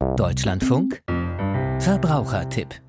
Deutschlandfunk Verbrauchertipp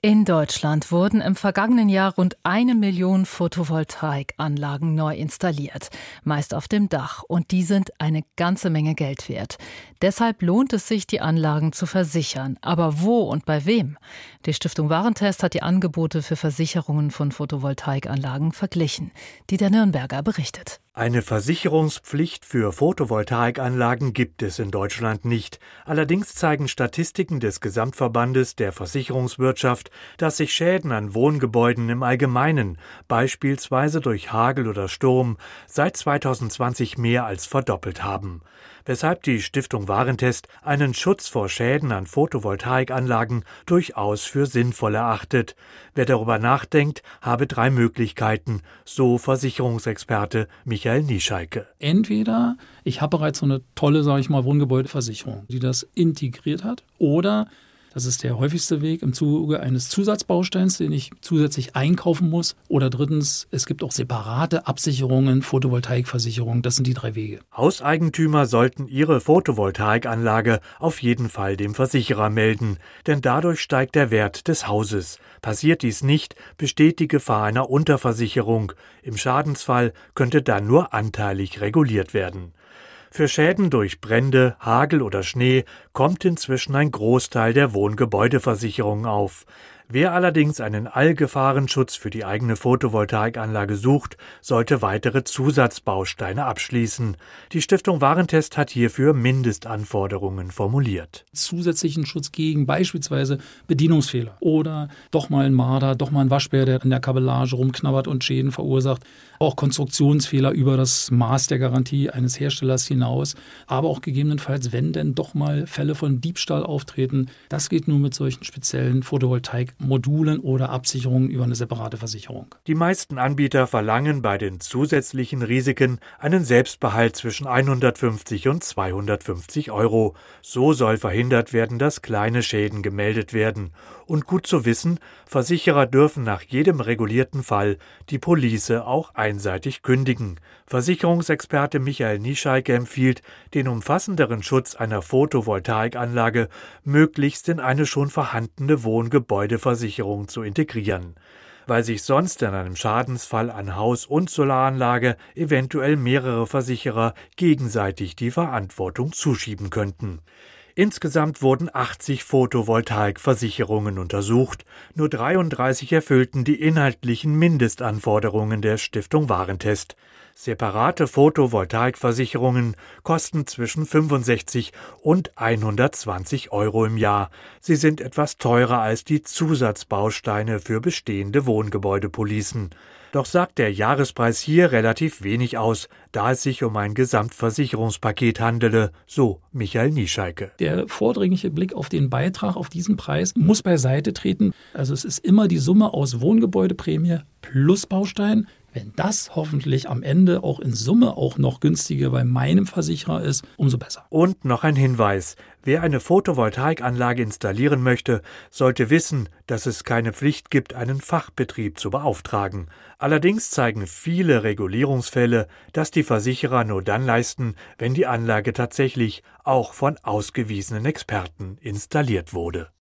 in Deutschland wurden im vergangenen Jahr rund eine Million Photovoltaikanlagen neu installiert, meist auf dem Dach, und die sind eine ganze Menge Geld wert. Deshalb lohnt es sich, die Anlagen zu versichern. Aber wo und bei wem? Die Stiftung Warentest hat die Angebote für Versicherungen von Photovoltaikanlagen verglichen. Die der Nürnberger berichtet. Eine Versicherungspflicht für Photovoltaikanlagen gibt es in Deutschland nicht. Allerdings zeigen Statistiken des Gesamtverbandes der Versicherungswirtschaft, dass sich Schäden an Wohngebäuden im Allgemeinen, beispielsweise durch Hagel oder Sturm, seit 2020 mehr als verdoppelt haben weshalb die Stiftung Warentest einen Schutz vor Schäden an Photovoltaikanlagen durchaus für sinnvoll erachtet. Wer darüber nachdenkt, habe drei Möglichkeiten, so Versicherungsexperte Michael Niescheike. Entweder ich habe bereits so eine tolle, sage ich mal, Wohngebäudeversicherung, die das integriert hat, oder das ist der häufigste Weg im Zuge eines Zusatzbausteins, den ich zusätzlich einkaufen muss. Oder drittens, es gibt auch separate Absicherungen, Photovoltaikversicherungen. Das sind die drei Wege. Hauseigentümer sollten ihre Photovoltaikanlage auf jeden Fall dem Versicherer melden, denn dadurch steigt der Wert des Hauses. Passiert dies nicht, besteht die Gefahr einer Unterversicherung. Im Schadensfall könnte dann nur anteilig reguliert werden. Für Schäden durch Brände, Hagel oder Schnee kommt inzwischen ein Großteil der Wohngebäudeversicherung auf. Wer allerdings einen Allgefahrenschutz für die eigene Photovoltaikanlage sucht, sollte weitere Zusatzbausteine abschließen. Die Stiftung Warentest hat hierfür Mindestanforderungen formuliert. Zusätzlichen Schutz gegen beispielsweise Bedienungsfehler oder doch mal ein Marder, doch mal ein Waschbär, der in der Kabellage rumknabbert und Schäden verursacht. Auch Konstruktionsfehler über das Maß der Garantie eines Herstellers hinaus. Aber auch gegebenenfalls, wenn denn doch mal Fälle von Diebstahl auftreten, das geht nur mit solchen speziellen Photovoltaik Modulen oder Absicherungen über eine separate Versicherung. Die meisten Anbieter verlangen bei den zusätzlichen Risiken einen Selbstbehalt zwischen 150 und 250 Euro. So soll verhindert werden, dass kleine Schäden gemeldet werden. Und gut zu wissen, Versicherer dürfen nach jedem regulierten Fall die Police auch einseitig kündigen. Versicherungsexperte Michael Niescheike empfiehlt, den umfassenderen Schutz einer Photovoltaikanlage möglichst in eine schon vorhandene Wohngebäudeversicherung zu integrieren weil sich sonst in einem Schadensfall an Haus und Solaranlage eventuell mehrere Versicherer gegenseitig die Verantwortung zuschieben könnten. Insgesamt wurden 80 Photovoltaikversicherungen untersucht, nur 33 erfüllten die inhaltlichen Mindestanforderungen der Stiftung Warentest. Separate Photovoltaikversicherungen kosten zwischen 65 und 120 Euro im Jahr. Sie sind etwas teurer als die Zusatzbausteine für bestehende Wohngebäudepolicen. Doch sagt der Jahrespreis hier relativ wenig aus, da es sich um ein Gesamtversicherungspaket handele, so Michael Niescheike. Der vordringliche Blick auf den Beitrag, auf diesen Preis, muss beiseite treten. Also es ist immer die Summe aus Wohngebäudeprämie plus Baustein wenn das hoffentlich am Ende auch in Summe auch noch günstiger bei meinem Versicherer ist, umso besser. Und noch ein Hinweis. Wer eine Photovoltaikanlage installieren möchte, sollte wissen, dass es keine Pflicht gibt, einen Fachbetrieb zu beauftragen. Allerdings zeigen viele Regulierungsfälle, dass die Versicherer nur dann leisten, wenn die Anlage tatsächlich auch von ausgewiesenen Experten installiert wurde.